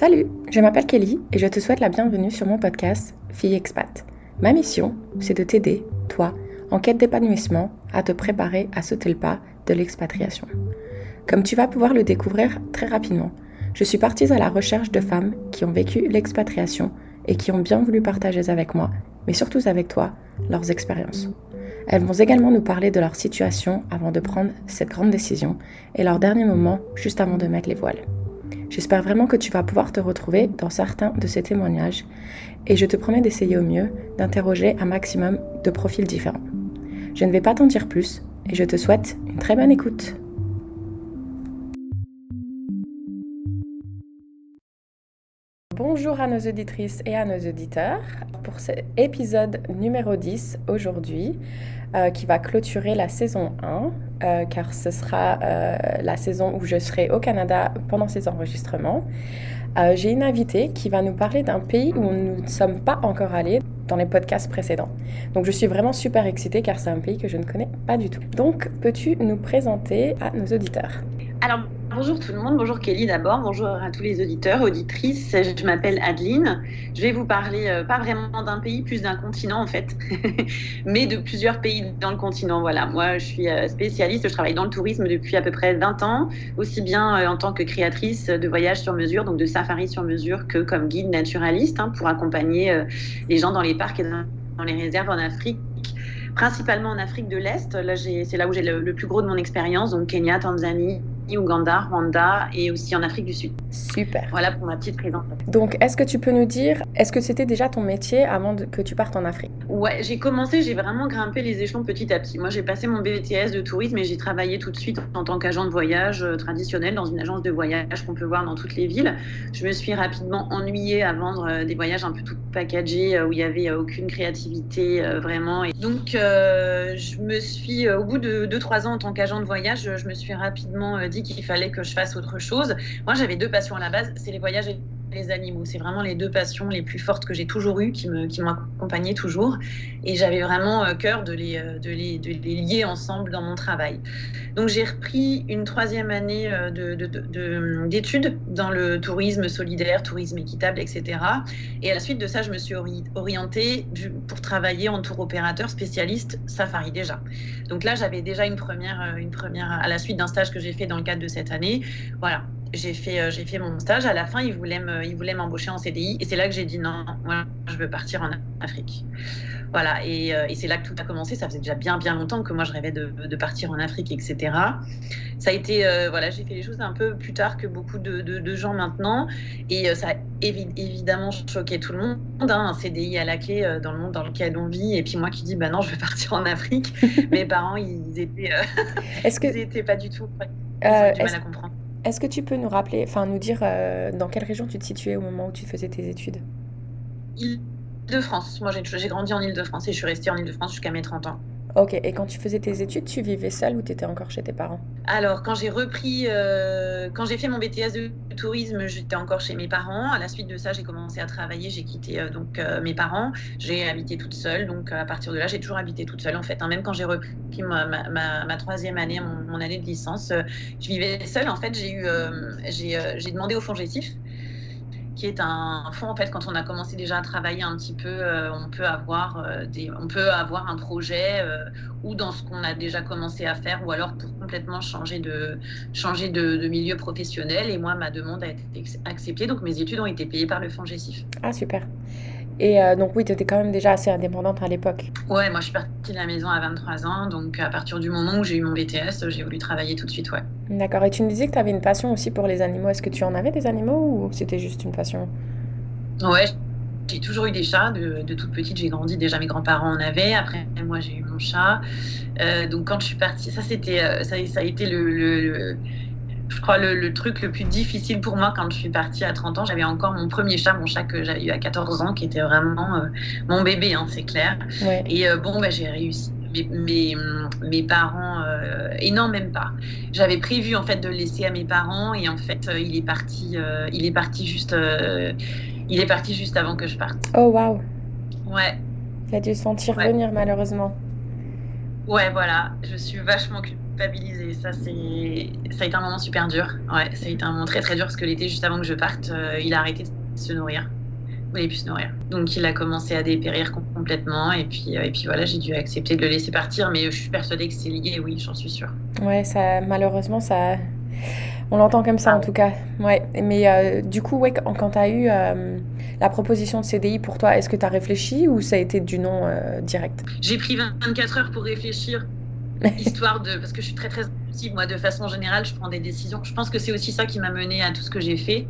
Salut, je m'appelle Kelly et je te souhaite la bienvenue sur mon podcast Fille Expat. Ma mission, c'est de t'aider, toi, en quête d'épanouissement, à te préparer à sauter le pas de l'expatriation. Comme tu vas pouvoir le découvrir très rapidement, je suis partie à la recherche de femmes qui ont vécu l'expatriation et qui ont bien voulu partager avec moi, mais surtout avec toi, leurs expériences. Elles vont également nous parler de leur situation avant de prendre cette grande décision et leur dernier moment juste avant de mettre les voiles. J'espère vraiment que tu vas pouvoir te retrouver dans certains de ces témoignages et je te promets d'essayer au mieux d'interroger un maximum de profils différents. Je ne vais pas t'en dire plus et je te souhaite une très bonne écoute. Bonjour à nos auditrices et à nos auditeurs pour cet épisode numéro 10 aujourd'hui euh, qui va clôturer la saison 1 euh, car ce sera euh, la saison où je serai au Canada pendant ces enregistrements. J'ai une invitée qui va nous parler d'un pays où nous ne sommes pas encore allés dans les podcasts précédents. Donc je suis vraiment super excitée car c'est un pays que je ne connais pas du tout. Donc peux-tu nous présenter à nos auditeurs? Bonjour tout le monde, bonjour Kelly d'abord, bonjour à tous les auditeurs, auditrices. Je m'appelle Adeline. Je vais vous parler euh, pas vraiment d'un pays, plus d'un continent en fait, mais de plusieurs pays dans le continent. Voilà, moi je suis euh, spécialiste, je travaille dans le tourisme depuis à peu près 20 ans, aussi bien euh, en tant que créatrice de voyages sur mesure, donc de safari sur mesure, que comme guide naturaliste hein, pour accompagner les gens dans les parcs et dans les réserves en Afrique principalement en Afrique de l'Est. Là, c'est là où j'ai le, le, plus gros de mon expérience, donc Kenya, Tanzanie, Ouganda, Rwanda et aussi en Afrique du Sud. Super. Voilà pour ma petite présentation. Donc, est-ce que tu peux nous dire, est-ce que c'était déjà ton métier avant que tu partes en Afrique? Ouais, j'ai commencé, j'ai vraiment grimpé les échelons petit à petit. Moi, j'ai passé mon BTS de tourisme et j'ai travaillé tout de suite en tant qu'agent de voyage euh, traditionnel dans une agence de voyage qu'on peut voir dans toutes les villes. Je me suis rapidement ennuyée à vendre euh, des voyages un peu tout packagés euh, où il n'y avait aucune créativité vraiment. Et donc, je me suis, au bout de 2-3 ans en tant qu'agent de voyage, je me suis rapidement dit qu'il fallait que je fasse autre chose. Moi, j'avais deux passions à la base, c'est les voyages et les animaux. C'est vraiment les deux passions les plus fortes que j'ai toujours eues, qui m'ont qui accompagné toujours. Et j'avais vraiment euh, cœur de les, euh, de, les, de les, lier ensemble dans mon travail. Donc j'ai repris une troisième année euh, d'études de, de, dans le tourisme solidaire, tourisme équitable, etc. Et à la suite de ça, je me suis orientée pour travailler en tour opérateur spécialiste safari déjà. Donc là, j'avais déjà une première, une première, à la suite d'un stage que j'ai fait dans le cadre de cette année. Voilà, j'ai fait, euh, j'ai fait mon stage. À la fin, ils voulaient, me, voulaient m'embaucher en CDI. Et c'est là que j'ai dit non, moi, je veux partir en Afrique. Voilà. Et, euh, et c'est là que tout a commencé. Ça faisait déjà bien, bien longtemps que moi, je rêvais de, de partir en Afrique, etc. Ça a été, euh, voilà, j'ai fait les choses un peu plus tard que beaucoup de, de, gens maintenant. Et ça a évidemment choqué tout le monde. Hein, un CDI à la clé dans le monde dans lequel on vit. Et puis moi qui dis, bah non, je veux partir en Afrique. Mes parents, ils étaient, Est-ce que... ils étaient pas du tout. Ils ont du mal à comprendre. Est-ce que tu peux nous rappeler, enfin nous dire euh, dans quelle région tu te situais au moment où tu faisais tes études? Île-de-France. Moi, j'ai grandi en Île-de-France et je suis restée en Île-de-France jusqu'à mes 30 ans. Ok, et quand tu faisais tes études, tu vivais seule ou tu étais encore chez tes parents? Alors, quand j'ai repris, euh, quand j'ai fait mon BTS de tourisme, j'étais encore chez mes parents. À la suite de ça, j'ai commencé à travailler, j'ai quitté euh, donc euh, mes parents. J'ai habité toute seule, donc à partir de là, j'ai toujours habité toute seule en fait. Hein. même quand j'ai repris ma, ma, troisième année, mon, année de licence, je vivais seule. En fait, j'ai eu, j'ai demandé au fonds qui est un fonds en fait quand on a commencé déjà à travailler un petit peu euh, on peut avoir euh, des on peut avoir un projet euh, ou dans ce qu'on a déjà commencé à faire ou alors pour complètement changer de changer de, milieu professionnel et moi ma demande a été acceptée donc mes études ont été payées par le fonds Gessif. Ah super. Et euh, donc oui, tu étais quand même déjà assez indépendante à l'époque. Ouais, moi je suis partie de la maison à 23 ans, donc à partir du moment où j'ai eu mon BTS, j'ai voulu travailler tout de suite, ouais. D'accord, et tu me disais que tu avais une passion aussi pour les animaux. Est-ce que tu en avais des animaux ou c'était juste une passion? Ouais, j'ai toujours eu des chats. De, toute petite, j'ai grandi. Déjà, mes grands-parents en avaient. Après, moi, j'ai eu mon chat. Euh, donc, quand je suis partie, ça, c'était, euh, ça, ça, a été le je crois, le, truc le plus difficile pour moi quand je suis partie à 30 ans. J'avais encore mon premier chat, mon chat que j'avais eu à 14 ans, qui était vraiment euh, mon bébé, hein, c'est clair. Et euh, bon, bah, j'ai réussi. Mes, mes, parents, euh, et non, même pas. J'avais prévu en fait de le laisser à mes parents et en fait, il est parti, il est parti juste, il est parti juste avant que je parte. Oh waouh. Ouais. Il a dû se sentir venir malheureusement. Ouais, voilà, je suis vachement culpabilisée. Ça, c'est, ça a été un moment super dur. Ouais, ça a été un moment très très dur parce que l'été, juste avant que je parte, euh, il a arrêté de se nourrir. Il voulait plus se nourrir. Donc il a commencé à dépérir complètement et puis, euh, et puis voilà, j'ai dû accepter de le laisser partir, mais je suis persuadée que c'est lié, oui, j'en suis sûre. Ouais, ça, malheureusement, ça, on l'entend comme ça en tout cas. Ouais. Mais euh, du coup, ouais, quand tu as eu la proposition de CDI pour toi, est-ce que tu as réfléchi ou ça a été du non euh, direct? J'ai pris 24 heures pour réfléchir, histoire de. Parce que je suis très très moi, de façon générale, je prends des décisions. Je pense que c'est aussi ça qui m'a mené à tout ce que j'ai fait.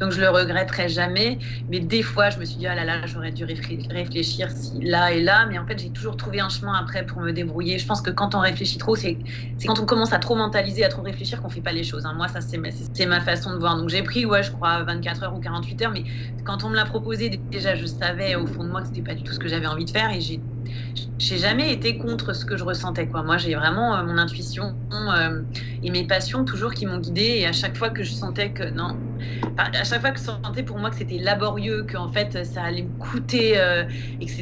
Donc, je le regretterai jamais. Mais des fois, je me suis dit, ah là là, j'aurais dû réfléchir là et là. Mais en fait, j'ai toujours trouvé un chemin après pour me débrouiller. Je pense que quand on réfléchit trop, c'est quand on commence à trop mentaliser, à trop réfléchir qu'on fait pas les choses. Hein. Moi, ça, c'est ma, ma, façon de voir. Donc, j'ai pris, ouais, je crois, 24 heures ou 48 heures. Mais quand on me l'a proposé, déjà, je savais au fond de moi que c'était pas du tout ce que j'avais envie de faire. Et j'ai j'ai jamais été contre ce que je ressentais. Quoi. Moi, j'ai vraiment euh, mon intuition euh, et mes passions toujours qui m'ont guidée. Et à chaque fois que je sentais que non, à chaque fois que je sentais pour moi que c'était laborieux, qu'en fait ça allait me coûter euh, et que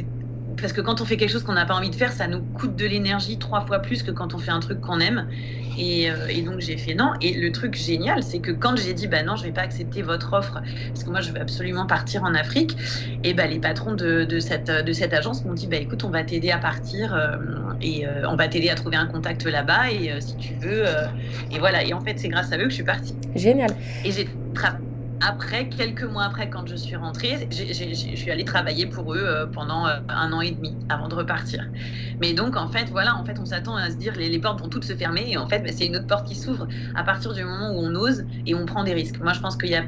parce que quand on fait quelque chose qu'on n'a pas envie de faire, ça nous coûte de l'énergie trois fois plus que quand on fait un truc qu'on aime. Et, euh, donc j'ai fait non. Et le truc génial, c'est que quand j'ai dit bah non, je vais pas accepter votre offre parce que moi je veux absolument partir en Afrique, et bah les patrons de, de cette de cette agence m'ont dit bah écoute, on va t'aider à partir euh, et euh, on va t'aider à trouver un contact là-bas et si tu veux et voilà. Et en fait c'est grâce à eux que je suis partie. Génial. Et j'ai travaillé après, quelques mois après, quand je suis rentrée, je suis allée travailler pour eux euh, pendant euh, un an et demi avant de repartir. Mais donc, en fait, voilà, en fait, on s'attend à se dire les, les portes vont toutes se fermer et en fait, bah, c'est une autre porte qui s'ouvre à partir du moment où on ose et on prend des risques. Moi, je pense qu'il y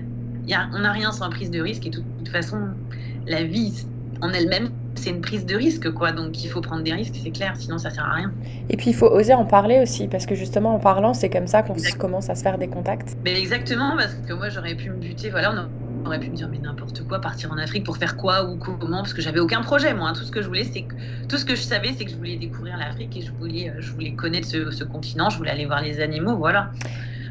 y a, n'a rien sans prise de risque et de toute façon, la vie en elle-même, c'est une prise de risque, quoi. Donc il faut prendre des risques, c'est clair, sinon ça sert à rien. Et puis il faut oser en parler aussi, parce que justement en parlant, c'est comme ça qu'on commence à se faire des contacts. Mais exactement, parce que moi j'aurais pu me buter, voilà, on aurait pu me dire mais n'importe quoi, partir en Afrique pour faire quoi ou comment, parce que j'avais aucun projet, moi. Hein. Tout ce que je voulais, c'est que tout ce que je savais, c'est que je voulais découvrir l'Afrique et je voulais, je voulais connaître ce, ce continent, je voulais aller voir les animaux, voilà.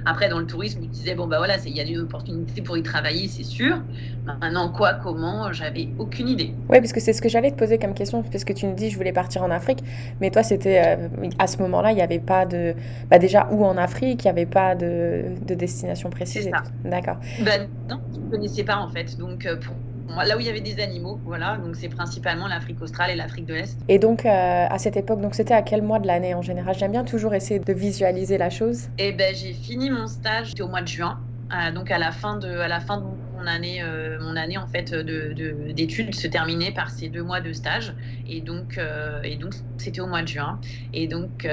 Après, dans le tourisme, je disais, bon, bah voilà, il y a une opportunité pour y travailler, c'est sûr. Maintenant, quoi, comment, j'avais aucune idée. Oui, parce que c'est ce que j'allais te poser comme question, parce que tu me dis, je voulais partir en Afrique, mais toi, c'était, euh, à ce moment-là, il n'y avait pas de, bah déjà, où en Afrique, il n'y avait pas de, de destination précise. D'accord. Ben, non, je ne connaissais pas, en fait. Donc, euh, pour là où il y avait des animaux, voilà, donc c'est principalement l'Afrique australe et l'Afrique de l'Est. Et donc euh, à cette époque, donc c'était à quel mois de l'année en général? J'aime bien toujours essayer de visualiser la chose. Et eh ben j'ai fini mon stage au mois de juin, euh, donc à la fin de, à la fin de mon année, euh, mon année en fait d'études de, se terminait par ces deux mois de stage, et donc et donc c'était au mois de juin, et donc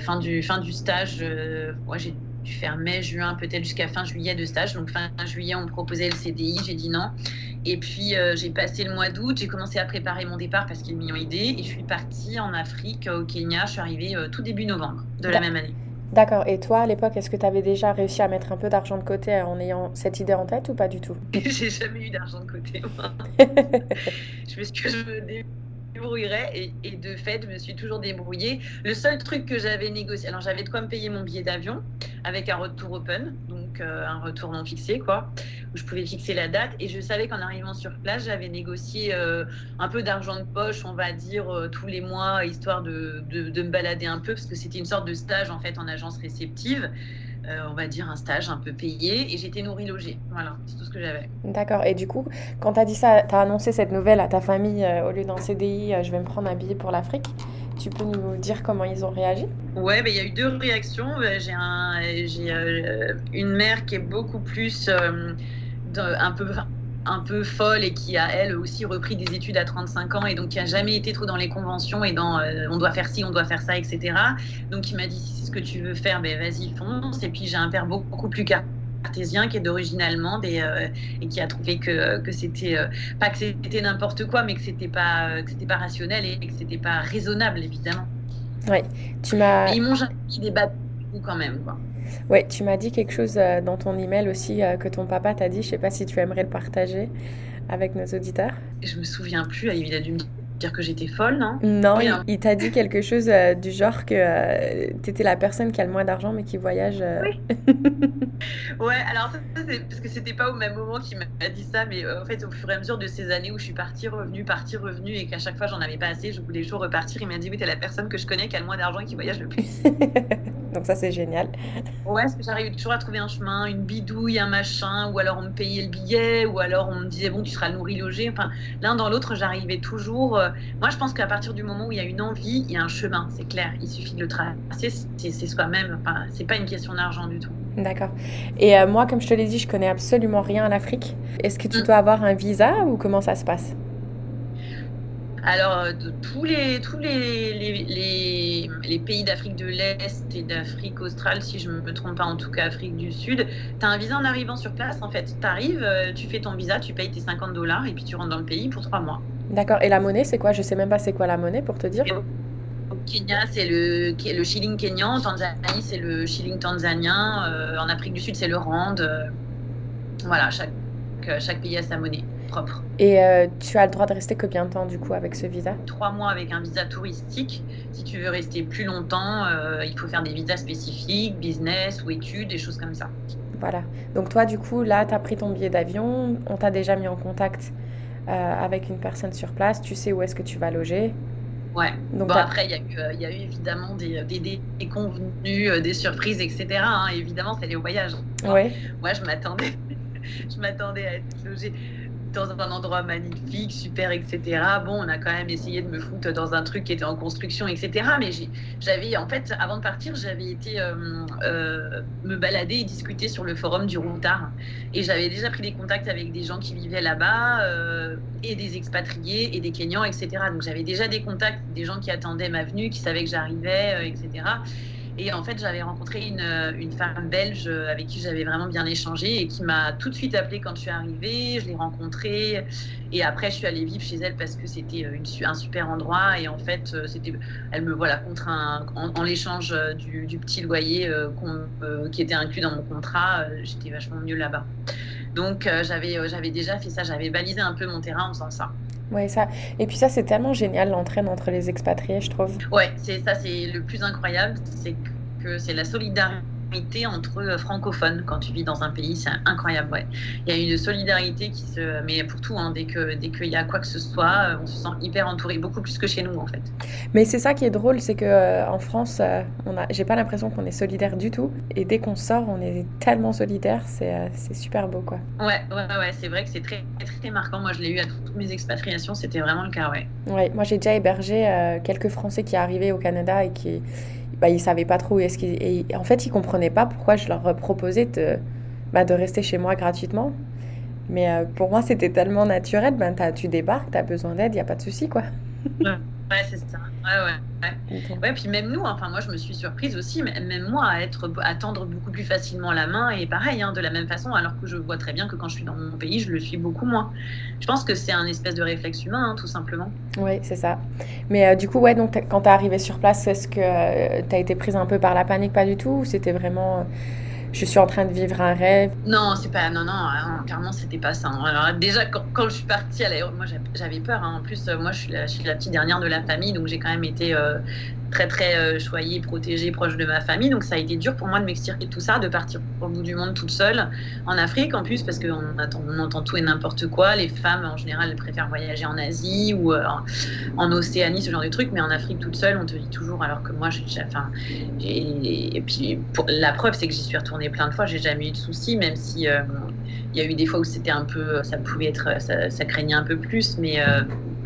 fin du fin du stage, moi j'ai dû faire mai, juin, peut-être jusqu'à fin juillet de stage. Donc fin juillet, on me proposait le CDI, j'ai dit non. Et puis euh, j'ai passé le mois d'août, j'ai commencé à préparer mon départ parce qu'ils m'y ont aidé. Et je suis partie en Afrique, au Kenya. Je suis arrivée euh, tout début novembre de la même année. D'accord. Et toi, à l'époque, est-ce que tu avais déjà réussi à mettre un peu d'argent de côté en ayant cette idée en tête ou pas du tout? J'ai jamais eu d'argent de côté, moi. je me suis débrouillerais et, de fait, je me suis toujours débrouillée. Le seul truc que j'avais négocié, alors j'avais de quoi me payer mon billet d'avion avec un retour open, donc euh, un retour non fixé, quoi, où je pouvais fixer la date. Et je savais qu'en arrivant sur place, j'avais négocié euh, un peu d'argent de poche, on va dire, euh, tous les mois, histoire de, de, me balader un peu, parce que c'était une sorte de stage en fait en agence réceptive. Euh, on va dire, un stage un peu payé et j'étais nourrie logée. Voilà, c'est tout ce que j'avais. D'accord. Et du coup, quand tu as dit ça, tu as annoncé cette nouvelle à ta famille, euh, au lieu d'un CDI, euh, je vais me prendre un billet pour l'Afrique. Tu peux nous dire comment ils ont réagi? Ouais, bah, il y a eu deux réactions. J'ai un, une mère qui est beaucoup plus un peu un peu folle et qui a elle aussi repris des études à 35 ans et donc qui a jamais été trop dans les conventions et dans euh, on doit faire ci, on doit faire ça, etc. Donc il m'a dit si c'est ce que tu veux faire, ben vas-y fonce. Et puis j'ai un père beaucoup plus cartésien qui est d'origine allemande et, euh, et, qui a trouvé que, que c'était euh, pas que c'était n'importe quoi, mais que c'était pas que c'était pas rationnel et que c'était pas raisonnable évidemment. Oui, tu m'as. Ils m'ont jamais des quand même quoi. Ouais, tu m'as dit quelque chose euh, dans ton email aussi euh, que ton papa t'a dit. Je sais pas si tu aimerais le partager avec nos auditeurs. Je me souviens plus. Il a dû me dire que j'étais folle, non? Non, il, t'a dit quelque chose euh, du genre que euh, tu étais la personne qui a le moins d'argent mais qui voyage. Euh. Oui. ouais, alors ça, c'est parce que c'était pas au même moment qu'il m'a dit ça, mais en fait, au fur et à mesure de ces années où je suis partie, revenue, partie, revenue, et qu'à chaque fois j'en avais pas assez, je voulais toujours repartir, il m'a dit Oui, t'es la personne que je connais qui a le moins d'argent et qui voyage le plus. Donc ça, c'est génial. Ouais, parce que j'arrivais toujours à trouver un chemin, une bidouille, un machin, ou alors on me payait le billet, ou alors on me disait Bon, tu seras nourri, logé. Enfin, l'un dans l'autre, j'arrivais toujours moi, je pense qu'à partir du moment où il y a une envie, il y a un chemin, c'est clair. Il suffit de le tracer, c'est soi-même. Enfin, c'est pas une question d'argent du tout. D'accord. Et euh, moi, comme je te l'ai dit, je connais absolument rien en Afrique. Est-ce que tu mm. dois avoir un visa ou comment ça se passe? Alors, de tous les, tous les, les, les, pays d'Afrique de l'Est et d'Afrique australe, si je ne me trompe pas, en tout cas Afrique du Sud, tu as un visa en arrivant sur place. En fait, tu arrives, euh, tu fais ton visa, tu payes tes 50 dollars et puis tu rentres dans le pays pour trois mois. D'accord. Et la monnaie, c'est quoi? Je sais même pas c'est quoi la monnaie pour te dire. Au Kenya, c'est le, le shilling kenyan. En Tanzanie, c'est le shilling tanzanien. Euh, en Afrique du Sud, c'est le rand. Euh, voilà, chaque, chaque pays a sa monnaie propre. Et euh, tu as le droit de rester combien de temps du coup avec ce visa? Trois mois avec un visa touristique. Si tu veux rester plus longtemps, il faut faire des visas spécifiques, business ou études, des choses comme ça. Voilà. Donc toi, du coup, là, tu as pris ton billet d'avion. On t'a déjà mis en contact euh, avec une personne sur place, tu sais où est-ce que tu vas loger. Ouais. Donc bon, après, il y, euh, y, a eu évidemment des, des, des convenus, euh, des surprises, etc. Hein. Évidemment, c'est les voyages. Ouais. Moi, je m'attendais, je m'attendais à être logée dans un endroit magnifique, super, etc. Bon, on a quand même essayé de me foutre dans un truc qui était en construction, etc. Mais j'avais, en fait, avant de partir, j'avais été euh, euh, me balader et discuter sur le forum du Routard. Et j'avais déjà pris des contacts avec des gens qui vivaient là-bas, euh, et des expatriés, et des Kenyans, etc. Donc j'avais déjà des contacts, des gens qui attendaient ma venue, qui savaient que j'arrivais, etc. Et en fait, j'avais rencontré une, une, femme belge avec qui j'avais vraiment bien échangé et qui m'a tout de suite appelée quand je suis arrivée. Je l'ai rencontrée. Et après, je suis allée vivre chez elle parce que c'était un super endroit. Et en fait, elle me voilà contre en, l'échange du, petit loyer euh, euh, qui était inclus dans mon contrat. Euh, j'étais vachement mieux là-bas. Donc, j'avais, j'avais déjà fait ça. J'avais balisé un peu mon terrain en faisant ça. Oui, ça. Et puis ça, c'est tellement génial l'entraîne entre les expatriés, je trouve. Ouais, c'est ça, c'est le plus incroyable, c'est que c'est la solidarité entre euh, francophones quand tu vis dans un pays, c'est incroyable. Ouais. Il y a une solidarité qui se, mais pour tout, hein, dès que dès qu'il y a quoi que ce soit, euh, on se sent hyper entouré, beaucoup plus que chez nous en fait. Mais c'est ça qui est drôle, c'est que euh, en France, on a, j'ai pas l'impression qu'on est solidaire du tout, et dès qu'on sort, on est tellement solidaire, c'est, c'est super beau quoi. Ouais, ouais, ouais, c'est vrai que c'est très, très marquant. Moi, je l'ai eu à toutes mes expatriations, c'était vraiment le cas, ouais. Ouais, moi j'ai déjà hébergé quelques Français qui arrivaient au Canada et qui bah, ils savaient pas trop où est-ce qu'ils. En fait, ils comprenaient pas pourquoi je leur proposais de, bah, de rester chez moi gratuitement. Mais euh, pour moi, c'était tellement naturel. Ben, tu débarques, tu as besoin d'aide, il n'y a pas de souci, quoi. Ouais, c'est ça. Ouais, ouais. Ouais. ouais, puis même nous, enfin moi je me suis surprise aussi, même moi à être à tendre beaucoup plus facilement la main et pareil, hein, de la même façon, alors que je vois très bien que quand je suis dans mon pays, je le suis beaucoup moins. Je pense que c'est un espèce de réflexe humain, hein, tout simplement. Oui, c'est ça. Mais euh, du coup, ouais, donc quand tu es arrivée sur place, est-ce que euh, tu as été prise un peu par la panique Pas du tout Ou c'était vraiment. Euh, je suis en train de vivre un rêve. Non, c'est pas, non, non, hein, clairement, c'était pas ça. Hein. Alors, déjà, quand, je suis partie à l'aéroport, moi, j'avais peur. Hein. En plus, euh, moi, je suis, la, petite dernière de la famille, donc j'ai quand même été euh, très très euh, choyée, protégée, proche de ma famille. Donc ça a été dur pour moi de m'extirper de tout ça, de partir au bout du monde toute seule en Afrique en plus parce qu'on on entend tout et n'importe quoi. Les femmes en général préfèrent voyager en Asie ou euh, en Océanie, ce genre de trucs, mais en Afrique toute seule on te dit toujours alors que moi j'ai et puis la preuve c'est que j'y suis retournée plein de fois, j'ai jamais eu de soucis même si euh, il y a eu des fois où c'était un peu ça pouvait être ça craignait un peu plus mais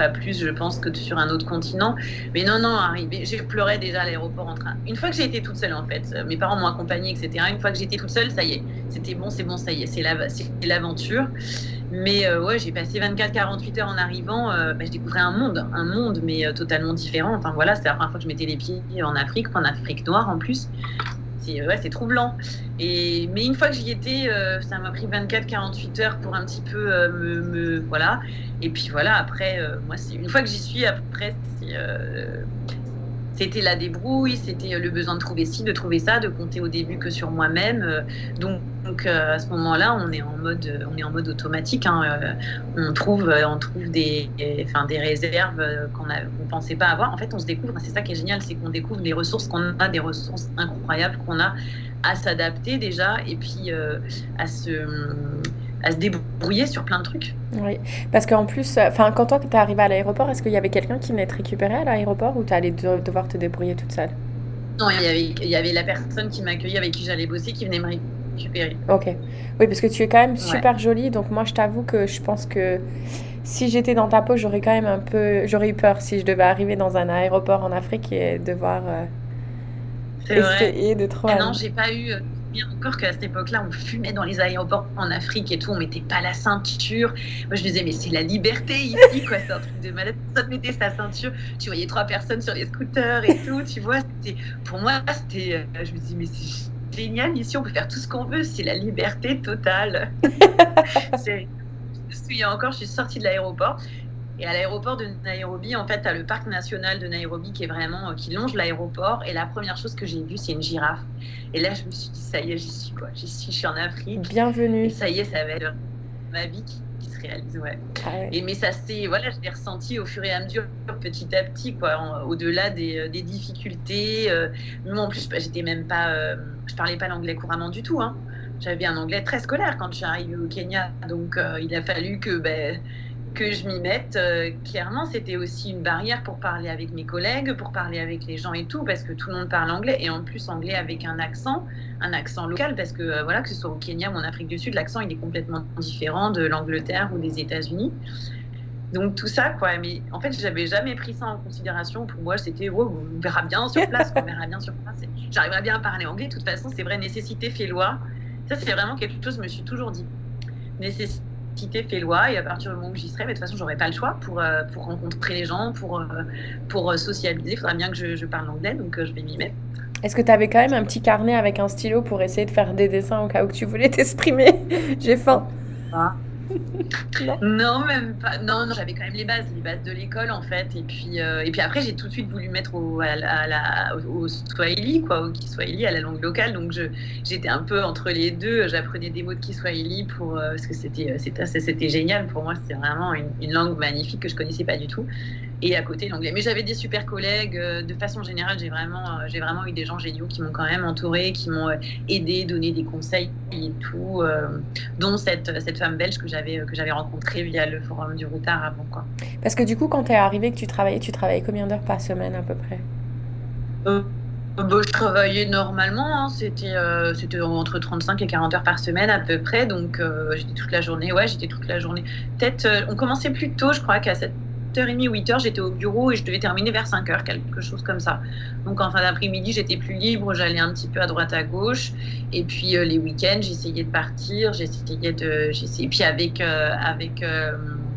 pas plus, je pense, que sur un autre continent. Mais non, non, arrivé, j'ai pleuré déjà à l'aéroport en train. Une fois que j'ai été toute seule, en fait, mes parents m'ont accompagnée, etc. Une fois que j'étais toute seule, ça y est, c'était bon, c'est bon, ça y est, c'est l'aventure. Mais euh, ouais, j'ai passé 24-48 heures en arrivant. Euh, bah, je découvrais un monde, un monde, mais euh, totalement différent. Enfin voilà, c'est la première fois que je mettais les pieds en Afrique, en Afrique noire en plus c'est troublant. Et, mais une fois que j'y étais, euh, ça m'a pris 24-48 heures pour un petit peu euh, me, Voilà. Et puis voilà, après, euh, moi, c'est une fois que j'y suis, après, c'était la débrouille, c'était le besoin de trouver ci, de trouver ça, de compter au début que sur moi-même. Donc, donc à ce moment-là, on est en mode, on est en mode automatique. Hein. On trouve, on trouve des, enfin, des réserves qu'on ne pensait pas avoir. En fait, on se découvre. C'est ça qui est génial, c'est qu'on découvre des ressources qu'on a, des ressources incroyables qu'on a à s'adapter déjà, et puis à se à se débrouiller sur plein de trucs. Oui, parce qu'en plus, enfin, quand toi tu es arrivé à l'aéroport, est-ce qu'il y avait quelqu'un qui venait te récupérer à l'aéroport ou tu allais devoir te débrouiller toute seule? Non, il y avait, il y avait la personne qui m'accueillait, avec qui j'allais bosser, qui venait me récupérer. Ok. Oui, parce que tu es quand même super jolie, donc moi je t'avoue que je pense que si j'étais dans ta peau, j'aurais quand même un peu, j'aurais eu peur si je devais arriver dans un aéroport en Afrique et devoir euh, essayer de trouver. Ah non, j'ai pas eu bien encore qu'à cette époque-là, on fumait dans les aéroports en Afrique et tout, on mettait pas la ceinture. Moi, je me disais, mais c'est la liberté ici, quoi, c'est un truc de malade. Ça te mettait sa ceinture, tu voyais trois personnes sur les scooters et tout, tu vois. Pour moi, c'était. Euh, je me dis, mais c'est génial ici, on peut faire tout ce qu'on veut, c'est la liberté totale. je me souviens encore, je suis sortie de l'aéroport et à l'aéroport de Nairobi, en fait, tu as le parc national de Nairobi qui est vraiment euh, qui longe l'aéroport. Et la première chose que j'ai vue, c'est une girafe. Et là, je me suis dit, ça y est, j'y suis quoi. J'y suis, je suis en Afrique. Bienvenue. Et ça y est, ça va être ma vie qui, se réalise, ouais. Ah et mais ça c'est, voilà, je l'ai ressenti au fur et à mesure, petit à petit, quoi, au-delà des, euh, des, difficultés. Euh, moi, en plus, bah, j'étais même pas, je parlais pas l'anglais couramment du tout. Hein. J'avais un anglais très scolaire quand je suis arrivée au Kenya, donc il a fallu que ben, que je m'y mette. Euh, clairement, c'était aussi une barrière pour parler avec mes collègues, pour parler avec les gens et tout, parce que tout le monde parle anglais, et en plus anglais avec un accent, un accent local, parce que euh, voilà, que ce soit au Kenya ou en Afrique du Sud, l'accent il est complètement différent de l'Angleterre ou des États-Unis. Donc tout ça, quoi. Mais en fait, j'avais jamais pris ça en considération. Pour moi, c'était, wow, on verra bien sur place, on verra bien sur place. J'arriverai bien à parler anglais. De toute façon, c'est vrai, nécessité fait loi. Ça, c'est vraiment quelque chose, je me suis toujours dit. Nécessité fait loi et à partir du moment où j'y serai, mais de toute façon, j'aurai pas le choix pour, euh, pour rencontrer les gens, pour, euh, pour euh, socialiser. Il faudra bien que je, je parle anglais, donc je vais m'y mettre. Est-ce que tu avais quand même un petit carnet avec un stylo pour essayer de faire des dessins au cas où tu voulais t'exprimer? J'ai faim. Ah non. même pas. Non, non, j'avais quand même les bases, les bases de l'école en fait. Et puis, euh, et puis après, j'ai tout de suite voulu mettre au, Swahili, quoi, au Kiswahili, à la langue locale. Donc, j'étais un peu entre les deux. J'apprenais des mots de Kiswahili pour, euh, parce que c'était, euh, c'était, génial pour moi. C'était vraiment une, une, langue magnifique que je connaissais pas du tout et à côté l'anglais. Mais j'avais des super collègues. Euh, de façon générale, j'ai vraiment, euh, j'ai vraiment eu des gens géniaux qui m'ont quand même entouré, qui m'ont euh, aidé, donné des conseils et tout, dont cette, cette femme belge que j'avais, que j'avais rencontrée via le forum du Routard avant. Quoi. Parce que du coup, quand tu es arrivé, que tu travaillais, tu travaillais combien d'heures par semaine à peu près? Je travaillais normalement, hein. c'était, c'était entre 35 et 40 heures par semaine à peu près, donc j'étais toute la journée, ouais, j'étais toute la journée. Peut-être, on commençait plus tôt, je crois, qu'à cette 7h30, 8h, j'étais au bureau et je devais terminer vers 5h, quelque chose comme ça. Donc en fin d'après-midi, j'étais plus libre, j'allais un petit peu à droite à gauche. Et puis euh, les week-ends, j'essayais de partir, j'essayais de. Et puis avec, euh, avec, euh,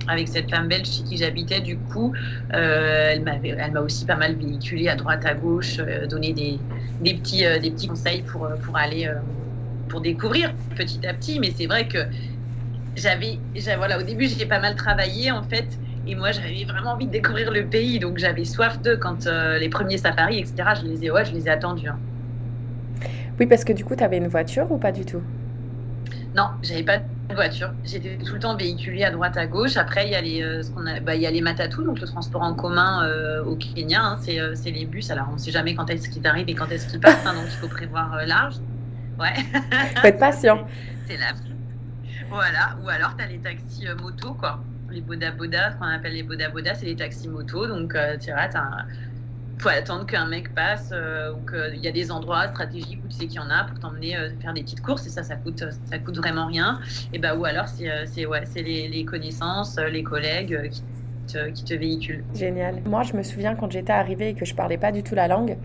avec cette femme belge chez qui j'habitais, du coup, elle m'a aussi pas mal véhiculé à droite à gauche, donné des, des, petits, des petits conseils pour, pour aller. pour découvrir petit à petit. Mais c'est vrai que j'avais. Voilà, au début, j'ai pas mal travaillé en fait et moi, j'avais vraiment envie de découvrir le pays, donc j'avais soif d'eux quand euh, les premiers safaris, etc. Je les ai, ouais, je les ai attendus. Hein. Oui, parce que du coup, tu avais une voiture ou pas du tout? Non, j'avais pas de voiture. J'étais tout le temps véhiculée à droite, à gauche. Après, il y a les, euh, ce qu'on a, bah, il y a les matatu, donc le transport en commun euh, au Kenya. Hein, c'est, les bus. Alors, on ne sait jamais quand est-ce qu'ils arrivent et quand est-ce qu'ils passent, hein, donc il faut prévoir large. Ouais. faut être patient. c'est la. Voilà. Ou alors, tu as les taxis moto, quoi les boda boda, ce qu'on appelle les boda boda, c'est les taxis moto. Donc, euh, tu vois, faut attendre qu'un mec passe euh, ou qu'il y a des endroits stratégiques où tu sais qu'il y en a pour t'emmener euh, faire des petites courses et ça, ça coûte, ça coûte vraiment rien. Et bah, ou alors, c'est ouais, les, les, connaissances, les collègues qui te, qui te véhiculent. Génial. Moi, je me souviens quand j'étais arrivée et que je parlais pas du tout la langue,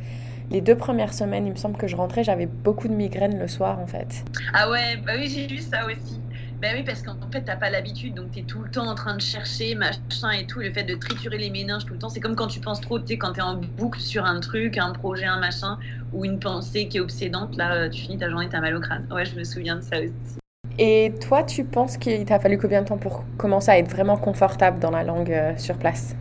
les deux premières semaines, il me semble que je rentrais, j'avais beaucoup de migraines le soir en fait. Ah ouais, bah oui, j'ai vu ça aussi. Ben oui, parce qu'en fait, t'as pas l'habitude, donc tu es tout le temps en train de chercher, machin et tout. Le fait de triturer les méninges tout le temps, c'est comme quand tu penses trop, tu sais, quand tu es en boucle sur un truc, un projet, un machin, ou une pensée qui est obsédante, là, tu finis ta journée, t'as mal au crâne. Ouais, je me souviens de ça aussi. Et toi, tu penses qu'il t'a fallu combien de temps pour commencer à être vraiment confortable dans la langue euh, sur place?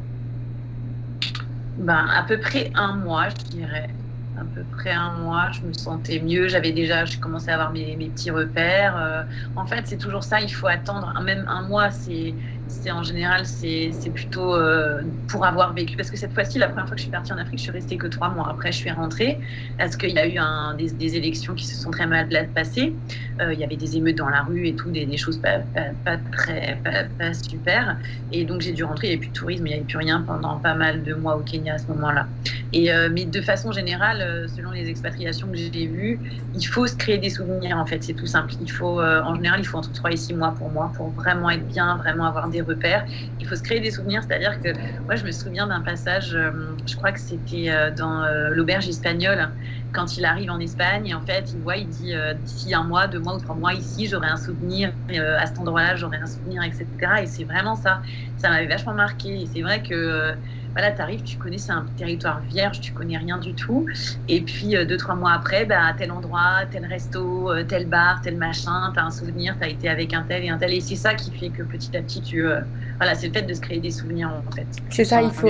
Ben, à peu près un mois, je dirais à peu près un mois, je me sentais mieux. J'avais déjà, commencé à avoir mes, mes petits repères. Euh, en fait, c'est toujours ça, il faut attendre. Même un mois, c'est c'est en général c'est plutôt euh, pour avoir vécu. Parce que cette fois-ci la première fois que je suis partie en Afrique je suis restée que trois mois. Après je suis rentrée parce qu'il y a eu des, élections qui se sont très mal passées. Euh, il y avait des émeutes dans la rue et tout des, des choses pas, pas, très pas, super. Et donc j'ai dû rentrer. Il n'y avait plus de tourisme il n'y avait plus rien pendant pas mal de mois au Kenya à ce moment-là. Et euh, mais de façon générale selon les expatriations que j'ai vues il faut se créer des souvenirs en fait. C'est tout simple. Il faut en général il faut entre trois et six mois pour moi pour vraiment être bien vraiment avoir des repères. Il faut se créer des souvenirs, c'est-à-dire que moi, je me souviens d'un passage, euh, je crois que c'était euh, dans euh, l'auberge espagnole, quand il arrive en Espagne, et en fait, il voit, il dit d'ici un mois, deux mois ou trois mois ici, j'aurai un souvenir, à cet endroit-là, j'aurai un souvenir, etc. Et c'est vraiment ça. Ça m'avait vachement marqué. Et c'est vrai que voilà, tu arrives, tu connais, c'est un territoire vierge, tu connais rien du tout. Et puis, euh, deux, trois mois après, bah, tel endroit, tel resto, euh, tel bar, tel machin, tu as un souvenir, tu as été avec un tel et un tel. Et c'est ça qui fait que petit à petit, tu. Euh, voilà, c'est le fait de se créer des souvenirs, en fait. C'est ça, il faut,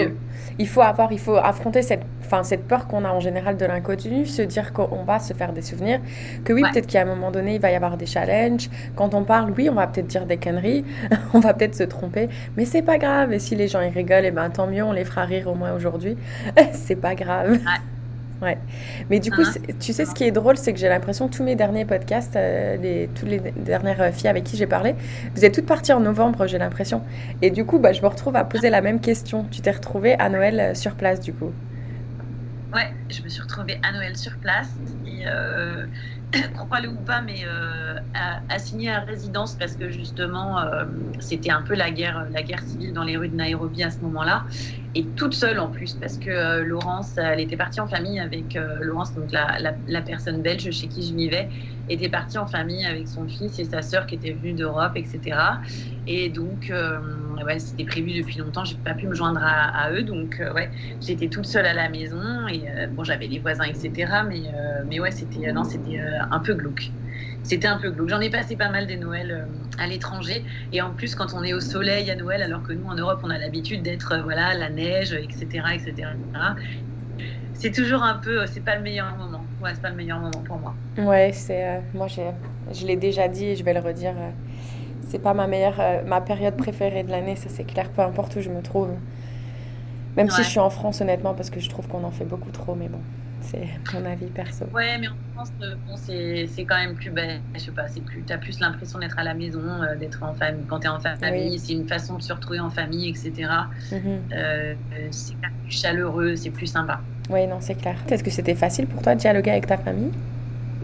il faut avoir, il faut affronter cette, fin, cette peur qu'on a en général de l'inconnu, se dire qu'on va se faire des souvenirs, que oui, peut-être qu'à un moment donné, il va y avoir des challenges. Quand on parle, oui, on va peut-être dire des conneries, on va peut-être se tromper, mais c'est pas grave. Et si les gens ils rigolent, et eh ben tant mieux, on les fera rire au moins aujourd'hui. c'est pas grave. Ouais. Mais du coup, hein tu sais, ce qui est drôle, c'est que j'ai l'impression que tous mes derniers podcasts, euh, les, toutes les dernières filles avec qui j'ai parlé, vous êtes toutes parties en novembre, j'ai l'impression. Et du coup, bah, je me retrouve à poser la même question. Tu t'es retrouvée à Noël euh, sur place, du coup Ouais, je me suis retrouvée à Noël sur place. Et euh, crois-le ou pas, mais euh, assigné à résidence parce que justement, euh, c'était un peu la guerre, la guerre civile dans les rues de Nairobi à ce moment-là. Et toute seule en plus, parce que euh, Laurence, elle était partie en famille avec euh, Laurence, donc la, la, personne belge chez qui je vivais, était partie en famille avec son fils et sa sœur qui était venue d'Europe, etc. Et donc, ouais, c'était prévu depuis longtemps, j'ai pas pu me joindre à, eux, donc ouais, j'étais toute seule à la maison et bon, j'avais les voisins, etc. Mais, mais ouais, c'était c'était un peu glauque. C'était un peu glauque. J'en ai passé pas mal des Noëls euh, à l'étranger. Et en plus, quand on est au soleil à Noël, alors que nous, en Europe, on a l'habitude d'être, euh, voilà, la neige, etc., etc., c'est toujours un peu, c'est pas le meilleur moment. Ouais, c'est pas le meilleur moment pour moi. Ouais, c'est, euh, moi, je l'ai déjà dit et je vais le redire. c'est pas ma meilleure, ma période préférée de l'année, ça c'est clair, peu importe où je me trouve. Même si je suis en France, honnêtement, parce que je trouve qu'on en fait beaucoup trop, mais bon. C'est mon avis perso. Ouais, mais en France, euh, bon, c'est quand même plus, ben, je sais pas, c'est plus, t'as plus l'impression d'être à la maison, euh, d'être en famille. Quand t'es en famille, c'est une façon de se retrouver en famille, etc. Mhm. Euh, c'est plus chaleureux, c'est plus sympa. Oui, non, c'est clair. Est-ce que c'était facile pour toi de dialoguer avec ta famille?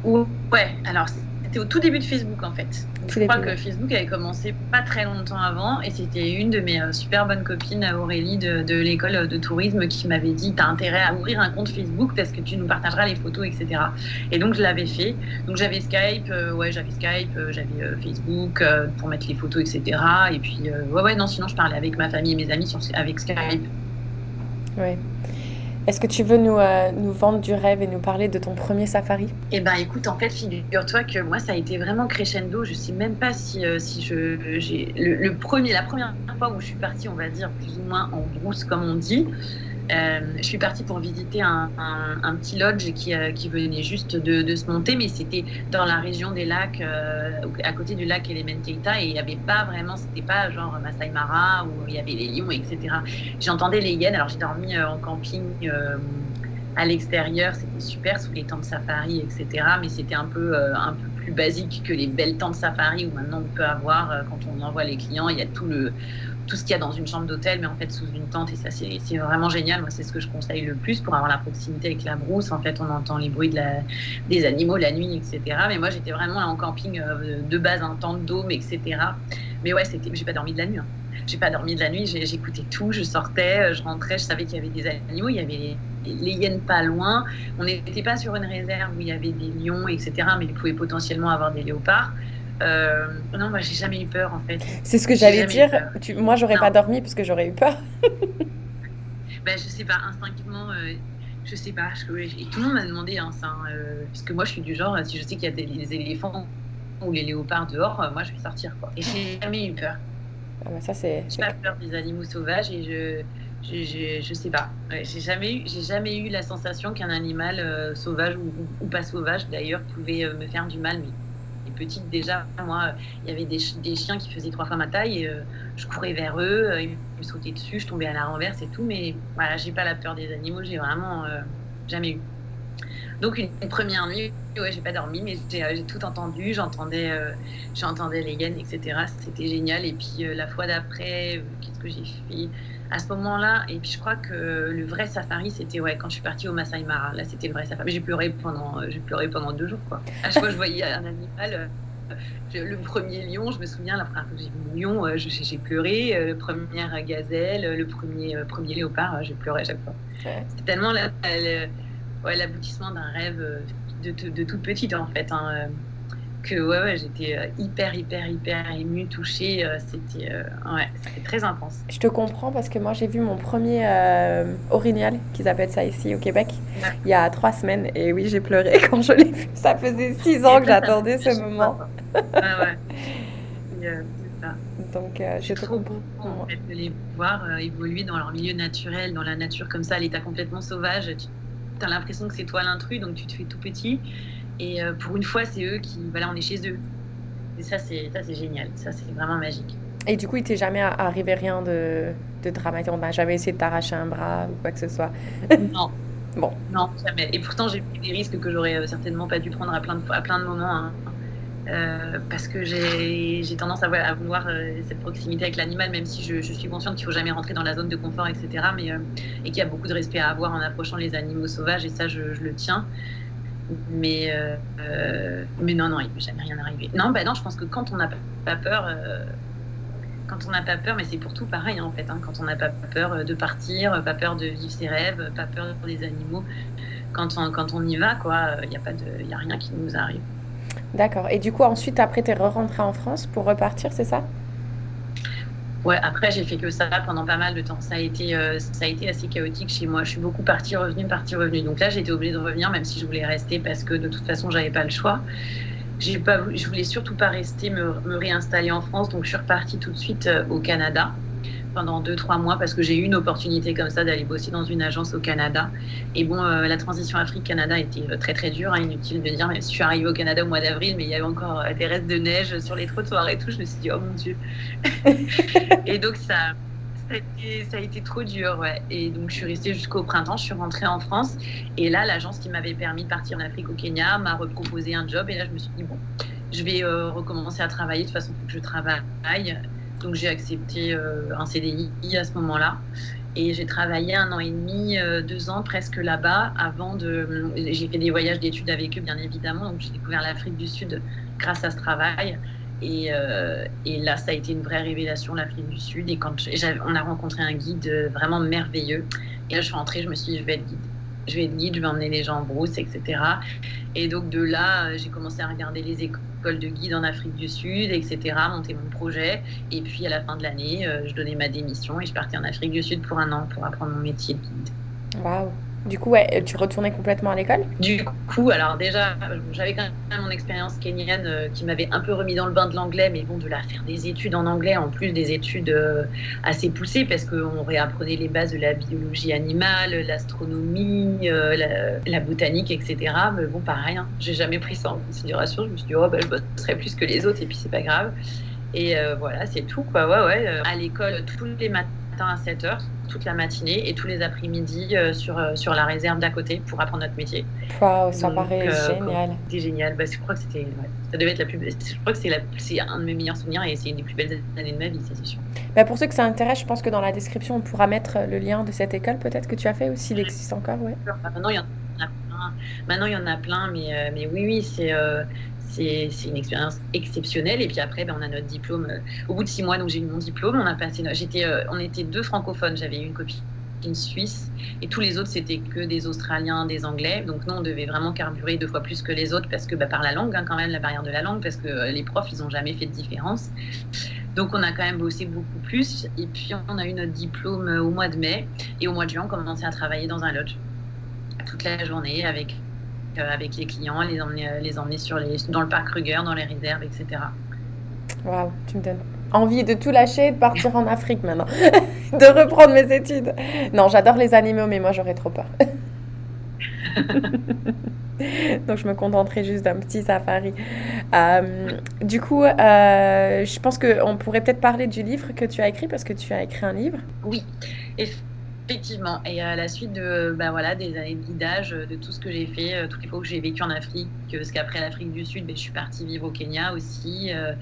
Ouais, alors c'était au tout début de Facebook en fait. je crois que Facebook avait commencé pas très longtemps avant et c'était une de mes euh, super bonnes copines, Aurélie de, de l'école de tourisme, qui m'avait dit T'as intérêt à ouvrir un compte Facebook parce que tu nous partageras les photos, etc. Et donc je l'avais fait. Donc j'avais Skype, euh, ouais, j'avais Skype, euh, j'avais Facebook pour mettre les photos, etc. Et puis, ouais, ouais, non, sinon je parlais avec ma famille et mes amis sur, avec Skype. Ouais. Est-ce que tu veux nous, euh, nous vendre du rêve et nous parler de ton premier safari? Eh ben, écoute, en fait, figure-toi que moi, ça a été vraiment crescendo. Je sais même pas si, euh, si je, j'ai le, premier, la première fois où je suis partie, on va dire plus ou moins en brousse, comme on dit. Euh, je suis partie pour visiter un, petit lodge qui, euh, venait juste de, se monter, mais c'était dans la région des lacs, euh, à côté du lac Elementaita, et il n'y avait pas vraiment, c'était pas genre Masai Mara où il y avait les lions, etc. J'entendais les hyènes, alors j'ai dormi en camping à l'extérieur, c'était super sous les tentes safari, etc. Mais c'était un peu, un peu plus basique que les belles tentes safari où maintenant on peut avoir, quand on envoie les clients, il y a tout le tout ce qu'il y a dans une chambre d'hôtel, mais en fait sous une tente. Et ça, c'est vraiment génial. Moi, c'est ce que je conseille le plus pour avoir la proximité avec la brousse. En fait, on entend les bruits des animaux la nuit, etc. Mais moi, j'étais vraiment en camping euh, de base, en tente dôme, etc. Mais ouais, c'était, j'ai pas dormi de la nuit. Hein. J'ai pas dormi de la nuit. J'écoutais tout. Je sortais, euh, je rentrais. Je savais qu'il y avait des animaux. Il y avait les hyènes pas loin. On n'était pas sur une réserve où il y avait des lions, etc. Mais il pouvait potentiellement avoir des léopards. Euh, non, moi, j'ai jamais eu peur, en fait. C'est ce que j'allais dire. Tu, moi, j'aurais pas dormi parce que j'aurais eu peur. ben, je sais pas, instinctivement, euh, je sais pas. Je, et tout le monde m'a demandé, hein, ça, euh, parce que moi, je suis du genre, si je sais qu'il y a des, éléphants ou les léopards dehors, moi, je vais sortir, quoi. Et j'ai jamais eu peur. Ah bah ça, c'est. J'ai pas peur des animaux sauvages et je je, je, sais pas. j'ai jamais eu, j'ai jamais eu la sensation qu'un animal euh, sauvage ou, pas sauvage d'ailleurs pouvait euh, me faire du mal. Mais petite déjà, moi, il y avait des, chiens qui faisaient trois fois ma taille euh, je courais vers eux, ils me sautaient dessus, je tombais à la renverse et tout. Mais voilà, j'ai pas la peur des animaux, j'ai vraiment jamais eu. Donc une, première nuit, ouais, j'ai pas dormi, mais j'ai tout entendu, j'entendais, j'entendais les hyènes, etc. C'était génial. Et puis la fois d'après, qu'est-ce que j'ai fait? À ce moment-là. Et puis je crois que le vrai safari, c'était ouais, quand je suis partie au Masai Mara. Là, c'était le vrai safari. J'ai pleuré pendant, euh, j'ai pleuré pendant deux jours. Quoi. À chaque fois je voyais un animal, euh, le premier lion, je me souviens, la première fois que j'ai vu un lion, euh, j'ai pleuré. Le premier gazelle, le premier, premier léopard, j'ai pleuré à chaque fois. C'était tellement l'aboutissement d'un rêve de, de, toute petite en fait. Hein que ouais, ouais j'étais euh, hyper, hyper, hyper émue, touchée. Euh, c'était euh, ouais, très intense. Je te comprends parce que moi, j'ai vu mon premier euh, orignal, qu'ils appellent ça ici au Québec, il y a trois semaines. Et oui, j'ai pleuré quand je l'ai vu. Ça faisait six ans que j'attendais ce moment. ouais. Donc, je te comprends. En fait, de les voir évoluer dans leur milieu naturel, dans la nature comme ça, à l'état complètement sauvage. Tu as l'impression que c'est toi l'intrus, donc tu te fais tout petit. Et euh, pour une fois, c'est eux qui, voilà, on est chez eux. Et ça, c'est génial. Ça, c'est vraiment magique. Et du coup, il t'est jamais arrivé rien de, de dramatique? On n'a jamais essayé de t'arracher un bras ou quoi que ce soit? Non. bon. Non, jamais. Et pourtant, j'ai pris des risques que j'aurais euh, certainement pas dû prendre à plein de, à plein de moments. Hein. Euh, parce que j'ai tendance à, à vouloir cette proximité avec l'animal, même si je, je, suis consciente qu'il faut jamais rentrer dans la zone de confort, etc. Mais, et qu'il y a beaucoup de respect à avoir en approchant les animaux sauvages, et ça, je, je le tiens. Mais, euh, euh, mais non, non, il ne peut jamais rien arriver. Non, bah non, je pense que quand on n'a pas peur, euh, quand on n'a pas peur, mais c'est pour tout pareil hein, en fait, hein, quand on n'a pas peur de partir, pas peur de vivre ses rêves, pas peur des animaux, quand on, quand on y va, quoi, il n'y a, de, a rien qui nous arrive. D'accord. Et du coup, ensuite, après, tu es re-rentré en France pour repartir, c'est ça? Ouais, après, j'ai fait que ça pendant pas mal de temps. Ça a été, euh, ça a été assez chaotique chez moi. Je suis beaucoup partie, revenue, partie, revenue. Donc là, j'ai été obligée de revenir, même si je voulais rester parce que de toute façon, j'avais pas le choix. J'ai pas, je voulais surtout pas rester, me, me, réinstaller en France. Donc je suis repartie tout de suite euh, au Canada pendant 2-3 mois parce que j'ai eu une opportunité comme ça d'aller bosser dans une agence au Canada. Et bon, euh, la transition Afrique-Canada était euh, très très dure, hein, inutile de dire, mais je suis arrivée au Canada au mois d'avril, mais il y avait encore euh, des restes de neige sur les trottoirs et tout, je me suis dit, oh mon Dieu. et donc ça, ça a, été, ça a, été, trop dur, ouais. Et donc je suis restée jusqu'au printemps, je suis rentrée en France. Et là, l'agence qui m'avait permis de partir en Afrique au Kenya m'a reproposé un job. Et là, je me suis dit, bon, je vais recommencer à travailler. De toute façon, il faut que je travaille. Donc j'ai accepté euh, un CDI à ce moment-là. Et j'ai travaillé un an et demi, euh, deux ans presque là-bas avant de. J'ai fait des voyages d'études avec eux, bien évidemment. Donc j'ai découvert l'Afrique du Sud grâce à ce travail. Et, euh, et, là, ça a été une vraie révélation, l'Afrique du Sud. Et quand on a rencontré un guide vraiment merveilleux. Et là, je suis rentrée, je me suis dit, je vais être guide je vais être guide, je vais emmener les gens en brousse, etc. Et donc de là, j'ai commencé à regarder les écoles de guide en Afrique du Sud, etc., monter mon projet. Et puis à la fin de l'année, euh, je donnais ma démission et je partais en Afrique du Sud pour un an pour apprendre mon métier de guide. Waouh du coup, ouais, tu retournais complètement à l'école? Du coup, alors déjà, j'avais quand même mon expérience kenyane euh, qui m'avait un peu remis dans le bain de l'anglais, mais bon, de la faire des études en anglais, en plus des études euh, assez poussées, parce qu'on réapprenait les bases de la biologie animale, l'astronomie, euh, la, botanique, etc. Mais bon, pareil, hein, j'ai jamais pris ça en considération. Je me suis dit, oh, bah, je bosserai plus que les autres, et puis c'est pas grave. Et voilà, c'est tout, quoi. Ouais, ouais. À l'école, tous les matins à 7 heures toute la matinée et tous les après-midi euh, sur, euh, sur la réserve d'à côté pour apprendre notre métier. Waouh, ça paraît euh, génial. C'était génial. Bah, je crois que c'était, ça devait être la plus, je crois que c'est, c'est un de mes meilleurs souvenirs et c'est une des plus belles années de ma vie, c'est sûr. Bah, pour ceux que ça intéresse, je pense que dans la description, on pourra mettre le lien de cette école peut-être que tu as fait ou s'il existe encore, ouais. Maintenant, il y en a plein. Maintenant, il y en a plein, mais, mais oui, oui, c'est c'est une expérience exceptionnelle. Et puis après, ben, on a notre diplôme. Euh, au bout de six mois, j'ai eu mon diplôme. On a passé. Euh, on était deux francophones. J'avais une copine suisse et tous les autres c'était que des Australiens, des Anglais. Donc nous on devait vraiment carburer deux fois plus que les autres parce que bah, par la langue hein, quand même la barrière de la langue parce que euh, les profs ils ont jamais fait de différence. Donc on a quand même bossé beaucoup plus et puis on a eu notre diplôme au mois de mai et au mois de juin on commençait à travailler dans un lodge toute la journée avec avec les clients, les emmener, euh, les emmener sur les, dans le parc Kruger, dans les réserves, etc. Waouh, tu me donnes envie de tout lâcher et de partir en Afrique maintenant, de reprendre mes études. Non, j'adore les animaux, mais moi j'aurais trop peur. Donc je me contenterai juste d'un petit safari. Euh, du coup, euh, je pense qu'on pourrait peut-être parler du livre que tu as écrit parce que tu as écrit un livre. Oui, Effectivement. Et à la suite de, bah voilà, des années de guidage, de tout ce que j'ai fait, euh, toutes les fois que j'ai vécu en Afrique, parce qu'après l'Afrique du Sud, ben, je suis partie vivre au Kenya aussi, euh,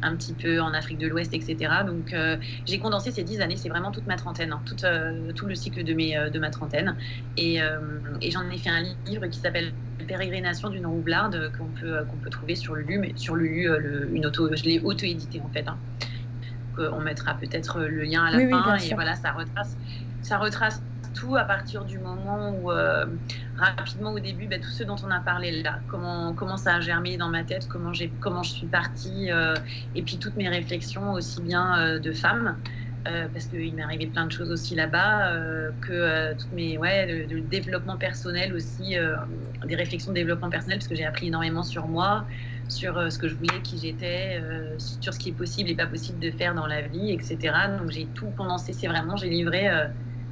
un petit peu en Afrique de l'Ouest, etc. Donc euh, j'ai condensé ces dix années, c'est vraiment toute ma trentaine, hein, tout, tout, le cycle de, mes, de ma trentaine. Et, et j'en ai fait un livre qui s'appelle Pérégrination d'une roublarde qu'on peut, qu'on peut trouver sur Lulu, mais sur Lulu, le, une auto, je l'ai auto-édité en fait. Hein. On mettra peut-être le lien à la fin et voilà, ça retrace ça retrace tout à partir du moment où, euh, rapidement au début, bah, tout ce dont on a parlé là, comment, comment ça a germé dans ma tête, comment, comment je suis partie, euh, et puis toutes mes réflexions aussi bien euh, de femme, parce qu'il m'est arrivé plein de choses aussi là-bas, que toutes mes, ouais, le, développement personnel aussi, des réflexions de développement personnel, parce que j'ai appris énormément sur moi, sur ce que je voulais, qui j'étais, sur ce qui est possible et pas possible de faire dans la vie, etc. Donc j'ai tout condensé, c'est vraiment, j'ai livré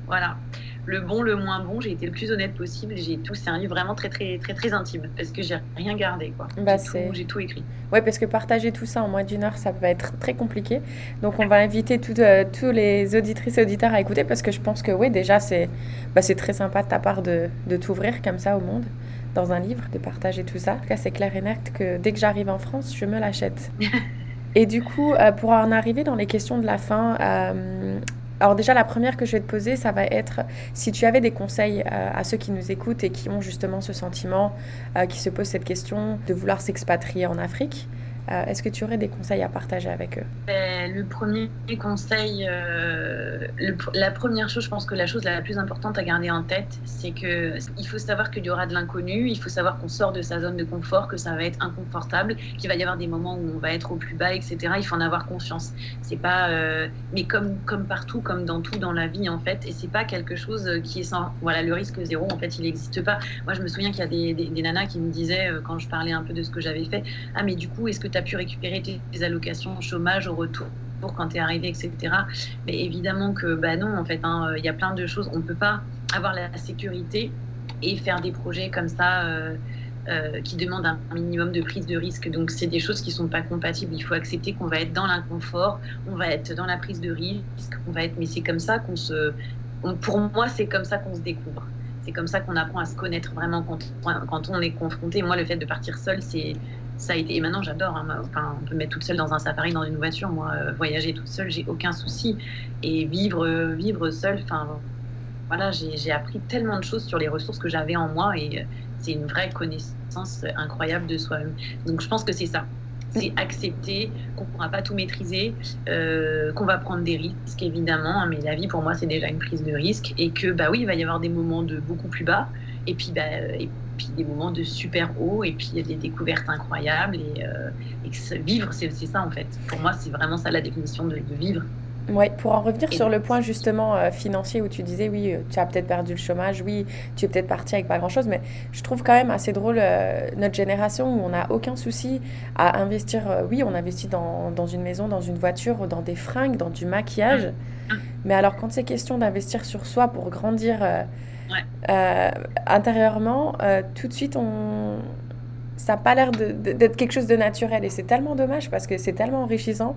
voilà. Le bon, le moins bon, j'ai été le plus honnête possible. J'ai tout, c'est un livre vraiment très très très très intime parce que j'ai rien gardé quoi. Bah, j'ai, tout, écrit. Ouais, parce que partager tout ça en moins d'une heure, ça va être très compliqué. Donc on va inviter euh, tous les auditrices et auditeurs à écouter parce que je pense que oui, déjà c'est bah, c'est très sympa de ta part de, de t'ouvrir comme ça au monde dans un livre, de partager tout ça. En tout cas, c'est clair et net que dès que j'arrive en France, je me l'achète. Et du coup, euh, pour en arriver dans les questions de la fin, euh, alors déjà, la première que je vais te poser, ça va être si tu avais des conseils euh, à ceux qui nous écoutent et qui ont justement ce sentiment, euh, qui se posent cette question de vouloir s'expatrier en Afrique. Euh, est-ce que tu aurais des conseils à partager avec eux? Ben, Le premier conseil, euh, la première chose, je pense que la chose la plus importante à garder en tête, c'est que il faut savoir qu'il y aura de l'inconnu, il faut savoir qu'on sort de sa zone de confort, que ça va être inconfortable, qu'il va y avoir des moments où on va être au plus bas, etc. Il faut en avoir conscience. C'est pas, euh, mais comme comme partout, comme dans tout dans la vie en fait, et c'est pas quelque chose qui est sans, voilà, le risque zéro en fait, il n'existe pas. Moi, je me souviens qu'il y a des, des, nanas qui me disaient quand je parlais un peu de ce que j'avais fait, ah mais du coup, est-ce que tu pu récupérer tes, allocations chômage au retour quand tu es arrivé, etc. Mais évidemment que bah non, en fait, hein, il y a plein de choses. On ne peut pas avoir la sécurité et faire des projets comme ça euh, euh, qui demandent un minimum de prise de risque. Donc, c'est des choses qui sont pas compatibles. Il faut accepter qu'on va être dans l'inconfort, on va être dans la prise de risque, on va être. Mais c'est comme ça qu'on se. pour moi, c'est comme ça qu'on se découvre. C'est comme ça qu'on apprend à se connaître vraiment quand, quand on est confronté. Moi, le fait de partir seul, c'est ça a été et maintenant j'adore hein, enfin on peut mettre toute seule dans un safari dans une voiture. Moi euh, voyager toute seule j'ai aucun souci. Et vivre vivre seule enfin voilà j'ai appris tellement de choses sur les ressources que j'avais en moi et euh, c'est une vraie connaissance incroyable de soi-même. Donc je pense que c'est ça. C'est accepter qu'on ne pourra pas tout maîtriser, euh, qu'on va prendre des risques évidemment, hein, mais la vie pour moi c'est déjà une prise de risque et que bah oui il va y avoir des moments de beaucoup plus bas. Et puis bah, puis des moments de super haut, et puis il y a des découvertes incroyables. Et, euh, vivre, c'est ça en fait. Pour moi, c'est vraiment ça la définition de, vivre. Ouais, pour en revenir sur le point justement euh, financier où tu disais oui, euh, tu as peut-être perdu le chômage, oui, tu es peut-être parti avec pas grand-chose, mais je trouve quand même assez drôle notre génération où on n'a aucun souci à investir. oui, on investit dans, dans, une maison, dans une voiture, dans des fringues, dans du maquillage, mmh. mais alors quand c'est question d'investir sur soi pour grandir euh, intérieurement, euh, tout de suite, on... ça n'a pas l'air d'être quelque chose de naturel. Et c'est tellement dommage parce que c'est tellement enrichissant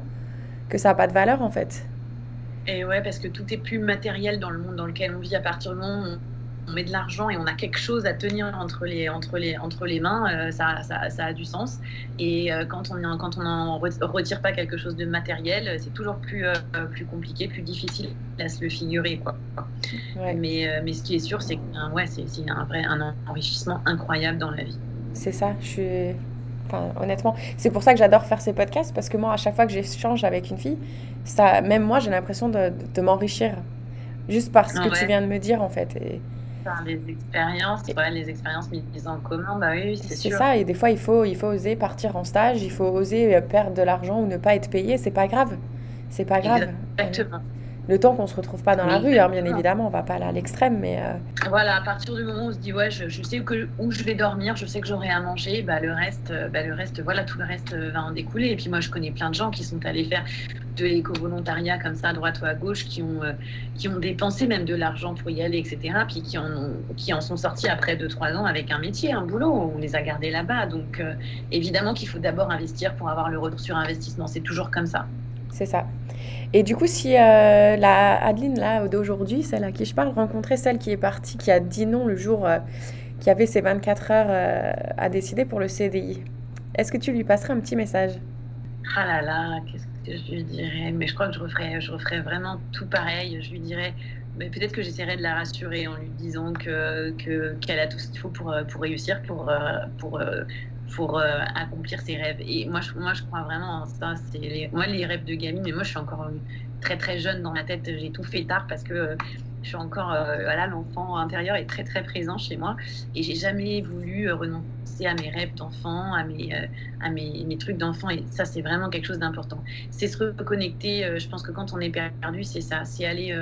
que ça n'a pas de valeur en fait. Et ouais, parce que tout est plus matériel dans le monde dans lequel on vit à partir du moment où on met de l'argent et on a quelque chose à tenir entre les, entre les, entre les mains, euh, ça, ça, ça, a du sens. Et euh, quand on quand on n'en retire pas quelque chose de matériel, c'est toujours plus, euh, plus compliqué, plus difficile à se le figurer. Quoi. Mais, mais ce qui est sûr, c'est que ouais, c'est un vrai un enrichissement incroyable dans la vie. C'est ça, je suis... Enfin, honnêtement, c'est pour ça que j'adore faire ces podcasts parce que moi, à chaque fois que j'échange avec une fille, ça, même moi, j'ai l'impression de, de m'enrichir juste par ce que tu viens de me dire en fait. Et, les expériences, les expériences mises en commun, bah oui, c'est sûr. C'est ça, et des fois, il faut, il faut oser partir en stage, il faut oser euh, perdre de l'argent ou ne pas être payé, c'est pas grave. C'est pas grave. Exactement. Le temps qu'on se retrouve pas dans la rue, hein, bien évidemment, on va pas aller à l'extrême, mais. Euh, voilà, à partir du moment où on se dit, ouais, je, sais que, où je vais dormir, je sais que j'aurai à manger, bah, le reste, euh, bah, le reste, voilà, tout le reste euh, va en découler. Et puis moi, je connais plein de gens qui sont allés faire de l'éco-volontariat comme ça, à droite ou à gauche, qui ont, qui ont dépensé même de l'argent pour y aller, etc. Puis qui en, qui en sont sortis après 2-3 ans avec un métier, un boulot, on les a gardés là-bas. Donc, évidemment qu'il faut d'abord investir pour avoir le retour sur investissement. C'est toujours comme ça. C'est ça. Et du coup, si euh, la Adeline là d'aujourd'hui, celle à qui je parle, rencontrait celle qui est partie, qui a dit non le jour euh, qui avait ses 24 heures euh, à décider pour le CDI, est-ce que tu lui passerais un petit message? Ah là là, qu'est-ce que je lui dirais? Mais je crois que je referais, je referais vraiment tout pareil. Je lui dirais, mais peut-être que j'essaierais de la rassurer en lui disant que qu'elle a tout ce qu'il faut pour, pour réussir, pour, pour pour euh, accomplir ses rêves. Et moi, je, moi, je crois vraiment en ça. C'est moi, les rêves de gamine, mais moi, je suis encore très, très jeune dans ma tête. J'ai tout fait tard parce que euh, je suis encore, euh, voilà, l'enfant intérieur est très, très présent chez moi. Et j'ai jamais voulu renoncer à mes rêves d'enfant, à, mes, à mes, mes trucs d'enfant. Et ça, c'est vraiment quelque chose d'important. C'est se reconnecter. je pense que quand on est perdu, c'est ça. C'est aller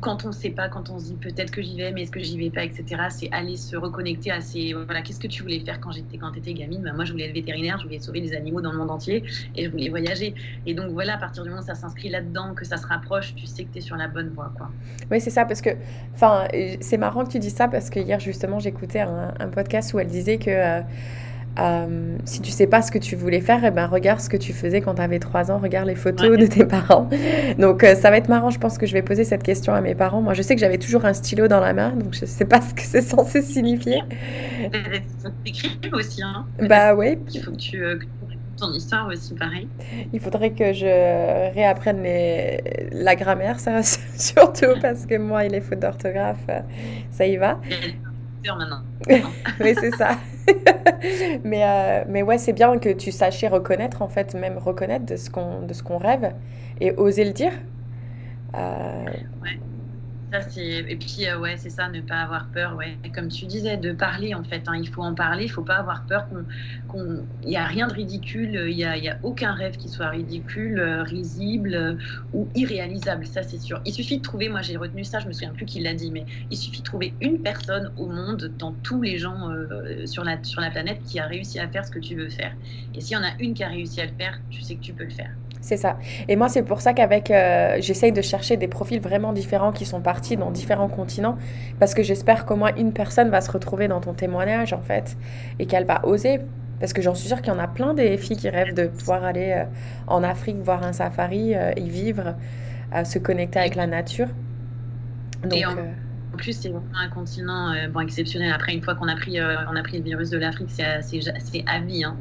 quand on ne sait pas, quand on se dit peut-être que j'y vais, mais est-ce que j'y vais pas, etc., c'est aller se reconnecter à ces. Voilà, qu'est-ce que tu voulais faire quand j'étais quand étais gamine? Ben, Moi, je voulais être vétérinaire, je voulais sauver les animaux dans le monde entier et je voulais voyager. Et donc, voilà, à partir du moment où ça s'inscrit là-dedans, que ça se rapproche, tu sais que tu es sur la bonne voie. Quoi. Oui, c'est ça, parce que. Enfin, c'est marrant que tu dis ça parce que hier, justement, j'écoutais un, podcast où elle disait que. Euh, euh, si tu sais pas ce que tu voulais faire, eh ben, regarde ce que tu faisais quand tu avais 3 ans, regarde les photos de tes parents. Donc euh, ça va être marrant, je pense que je vais poser cette question à mes parents. Moi je sais que j'avais toujours un stylo dans la main, donc je sais pas ce que c'est censé signifier. T'écris aussi, hein Bah oui. Il faut que tu... Euh, ton histoire aussi, pareil. Il faudrait que je réapprenne les... la grammaire, ça surtout parce que moi et les fautes d'orthographe, ça y va. Maintenant. oui, c'est ça. mais, euh, mais ouais, c'est bien que tu saches reconnaître, en fait, même reconnaître de ce qu'on, de ce qu'on rêve et oser le dire. Euh... Ouais. Ça, et puis euh, ouais c'est ça ne pas avoir peur ouais. Comme tu disais de parler en fait hein. il faut en parler il faut pas avoir peur qu'on il n'y a rien de ridicule il y a, a, aucun rêve qui soit ridicule euh, risible euh, ou irréalisable ça c'est sûr. Il suffit de trouver moi j'ai retenu ça je me souviens plus qui l'a dit mais il suffit de trouver une personne au monde dans tous les gens sur la sur la planète qui a réussi à faire ce que tu veux faire. Et s'il y en a une qui a réussi à le faire tu sais que tu peux le faire c'est ça. Et moi, c'est pour ça qu'avec, euh, j'essaye de chercher des profils vraiment différents qui sont partis dans différents continents, parce que j'espère qu'au moins une personne va se retrouver dans ton témoignage, en fait, et qu'elle va oser. Parce que j'en suis sûre qu'il y en a plein des filles qui rêvent de pouvoir aller euh, en Afrique voir un safari, euh, y vivre, se connecter avec la nature. Donc, en plus, c'est vraiment un continent bon, exceptionnel. Après, une fois qu'on a, pris, on a pris le virus de l'Afrique, c'est à vie. Hein.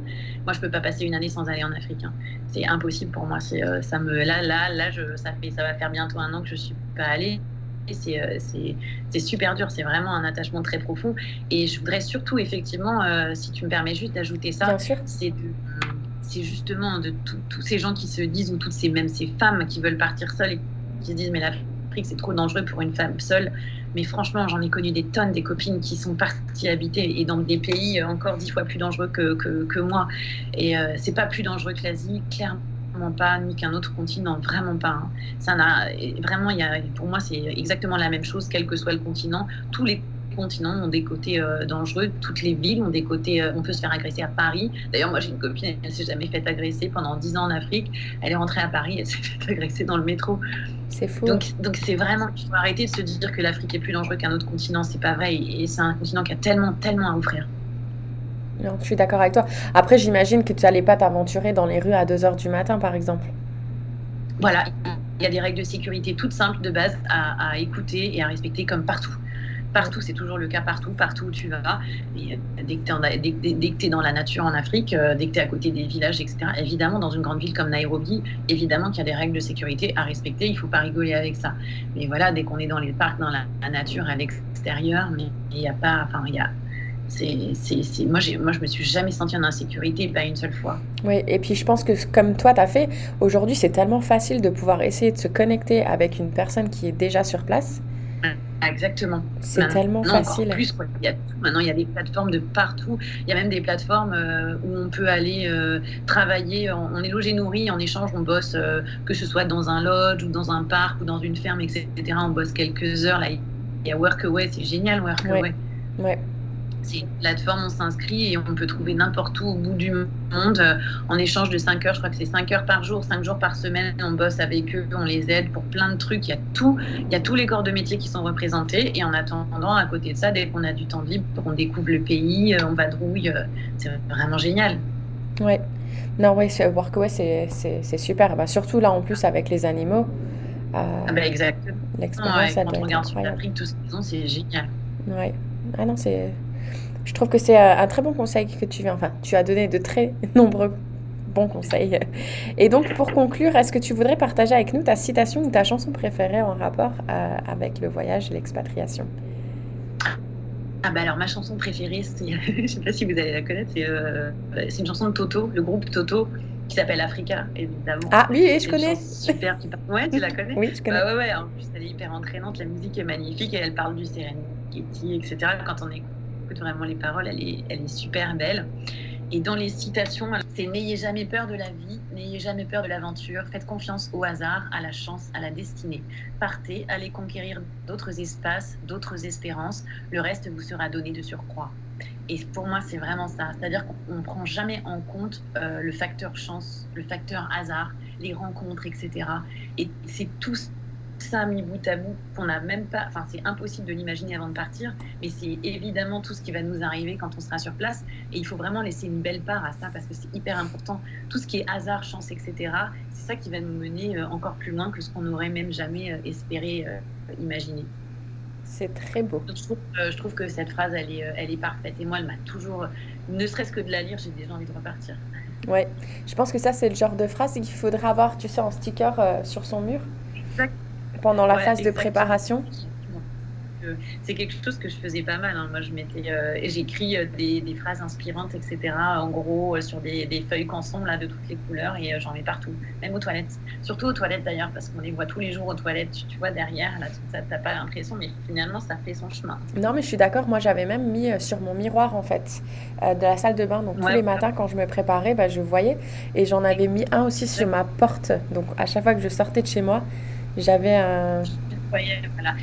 Moi, je peux pas passer une année sans aller en Afrique. Hein. C'est impossible pour moi. C'est euh, ça me là là là je, ça fait ça va faire bientôt un an que je suis pas allée. Euh, c'est super dur, c'est vraiment un attachement très profond. Et je voudrais surtout, effectivement, euh, si tu me permets juste d'ajouter ça, c'est justement de tous ces gens qui se disent, ou toutes ces, même ces femmes qui veulent partir seules et qui se disent, mais l'Afrique, c'est trop dangereux pour une femme seule. Mais franchement, j'en ai connu des tonnes, des copines qui sont parties habiter et dans des pays encore dix fois plus dangereux que, que, moi. Et euh, c'est pas plus dangereux que l'Asie, clairement pas, ni qu'un autre continent, vraiment pas. Hein. Ça n'a vraiment, il y a, pour moi, c'est exactement la même chose, quel que soit le continent. Tous les continents ont des côtés euh, dangereux, toutes les villes ont des côtés. Euh, on peut se faire agresser à Paris. D'ailleurs, moi j'ai une copine, elle s'est jamais fait agresser pendant 10 ans en Afrique. Elle est rentrée à Paris, elle s'est fait agresser dans le métro. C'est faux. Donc, donc c'est vraiment, il faut arrêter de se dire que l'Afrique est plus dangereux qu'un autre continent. C'est pas vrai. Et c'est un continent qui a tellement, tellement à offrir. Non, je suis d'accord avec toi. Après, j'imagine que tu n'allais pas t'aventurer dans les rues à 2 h du matin, par exemple. Voilà, il y a des règles de sécurité toutes simples de base à, à écouter et à respecter comme partout partout, c'est toujours le cas partout, partout où tu vas. Euh, dès que tu es, dans la nature en Afrique, euh, dès que tu es à côté des villages, etc., évidemment, dans une grande ville comme Nairobi, évidemment qu'il y a des règles de sécurité à respecter, il ne faut pas rigoler avec ça. Mais voilà, dès qu'on est dans les parcs, dans la, nature, à l'extérieur, il n'y a pas. Enfin, il y a. Moi, moi, je me suis jamais sentie en insécurité, pas une seule fois. Oui, et puis je pense que comme toi, tu as fait, aujourd'hui, c'est tellement facile de pouvoir essayer de se connecter avec une personne qui est déjà sur place Exactement. C'est tellement facile. Plus, Il y a Maintenant, il y a des plateformes de partout. Il y a même des plateformes euh, où on peut aller euh, travailler. On, est logé nourri. En échange, on bosse, euh, que ce soit dans un lodge ou dans un parc ou dans une ferme, etc. On bosse quelques heures. Là, il y a Workaway. C'est génial, Workaway. ouais c'est une plateforme, on s'inscrit et on peut trouver n'importe où au bout du monde euh, en échange de 5 heures. Je crois que c'est 5 heures par jour, 5 jours par semaine. On bosse avec eux, on les aide pour plein de trucs. Il y a tout, il y a tous les corps de métier qui sont représentés. Et en attendant, à côté de ça, dès qu'on a du temps libre, on découvre le pays, euh, on vadrouille. Euh, c'est vraiment génial. Ouais. Non, oui, Workaway, c'est super. Bah, surtout là, en plus, avec les animaux. ah bah, exactement. L'expérience, Quand on regarde sur l'Afrique, tout ce qu'ils ont, c'est génial. Ouais. Ah non, c'est je trouve que c'est euh, un très bon conseil que tu viens. Enfin, tu as donné de très nombreux bons conseils. Et donc, pour conclure, est-ce que tu voudrais partager avec nous ta citation ou ta chanson préférée en rapport euh, avec le voyage et l'expatriation? Ah bah alors ma chanson préférée, c'est, je sais pas si vous allez la connaître, c'est, euh, c'est une chanson de Toto, le groupe Toto, qui s'appelle Africa, évidemment. Ah oui, je connais. Super. Ouais, tu la connais? Oui, je connais. Bah ouais, ouais, en plus elle est hyper entraînante, la musique est magnifique et elle parle du Serengeti, etc. Quand on écoute vraiment les paroles, elle est, elle est super belle. Et dans les citations, c'est N'ayez jamais peur de la vie, n'ayez jamais peur de l'aventure, faites confiance au hasard, à la chance, à la destinée. Partez, allez conquérir d'autres espaces, d'autres espérances, le reste vous sera donné de surcroît. Et pour moi, c'est vraiment ça. C'est-à-dire qu'on ne prend jamais en compte euh, le facteur chance, le facteur hasard, les rencontres, etc. Et c'est tout ça mis bout à bout qu'on n'a même pas, enfin c'est impossible de l'imaginer avant de partir, mais c'est évidemment tout ce qui va nous arriver quand on sera sur place. Et il faut vraiment laisser une belle part à ça parce que c'est hyper important. Tout ce qui est hasard, chance, etc., c'est ça qui va nous mener euh, encore plus loin que ce qu'on n'aurait même jamais euh, espéré euh, imaginer. C'est très beau. Je trouve, que cette phrase, elle est, elle est parfaite. Et moi, elle m'a toujours, ne serait-ce que de la lire, j'ai déjà envie de repartir. Ouais, je pense que ça, c'est le genre de phrase qu'il faudrait avoir, tu sais, en sticker sur son mur. Exactement pendant la phase de préparation c'est quelque chose que je faisais pas mal. Hein. Moi, je m'étais, euh, j'écris euh, des, phrases inspirantes, etc. En gros, euh, sur des, feuilles canson là de toutes les couleurs et j'en mets partout, même aux toilettes. Surtout aux toilettes d'ailleurs, parce qu'on les voit tous les jours aux toilettes. Tu, vois derrière, là, ça, t'as pas l'impression, mais finalement, ça fait son chemin. Non, mais je suis d'accord. Moi, j'avais même mis sur mon miroir en fait de la salle de bain. Donc tous les matins, quand je me préparais, bah, je voyais et j'en avais mis un aussi sur ma porte. Donc à chaque fois que je sortais de chez moi j'avais un. voilà.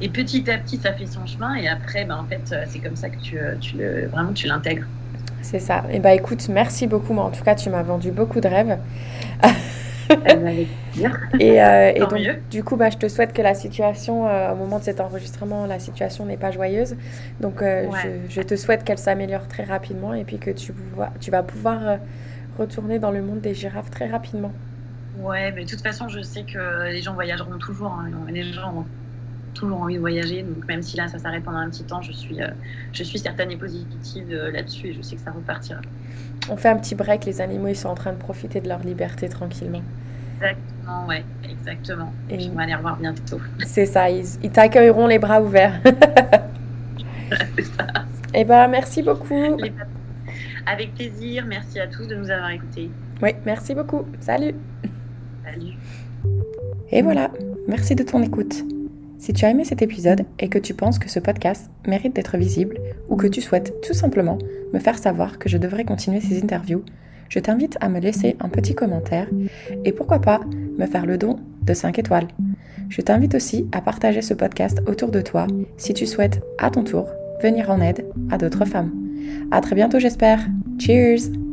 Et petit à petit, ça fait son chemin. Et après, ben, en fait, euh, c'est comme ça que tu, euh, tu le, vraiment, tu l'intègres. C'est ça. Et bah écoute, merci beaucoup. Mais en tout cas, tu m'as vendu beaucoup de rêves. et, euh, et donc, du coup, bah, je te souhaite que la situation, au moment de cet enregistrement, la situation n'est pas joyeuse. Donc, je, je, te souhaite qu'elle s'améliore très rapidement et puis que tu, tu vas pouvoir retourner dans le monde des girafes très rapidement. Ouais, mais de toute façon, je sais que les gens voyageront toujours. Hein. Les gens ont toujours envie de voyager. Donc, même si là, ça s'arrête pendant un petit temps, je suis, euh, je suis certaine et positive euh, là-dessus et je sais que ça repartira. On fait un petit break. Les animaux, ils sont en train de profiter de leur liberté tranquillement. Exactement, ouais, exactement. Et je vais les revoir bientôt. C'est ça, ils, t'accueilleront les bras ouverts. c'est ça. Eh ben, merci beaucoup. Avec plaisir. Merci à tous de nous avoir écoutés. Oui, merci beaucoup. Salut. Et voilà, merci de ton écoute. Si tu as aimé cet épisode et que tu penses que ce podcast mérite d'être visible ou que tu souhaites tout simplement me faire savoir que je devrais continuer ces interviews, je t'invite à me laisser un petit commentaire et pourquoi pas me faire le don de 5 étoiles. Je t'invite aussi à partager ce podcast autour de toi si tu souhaites à ton tour venir en aide à d'autres femmes. À très bientôt j'espère. Cheers!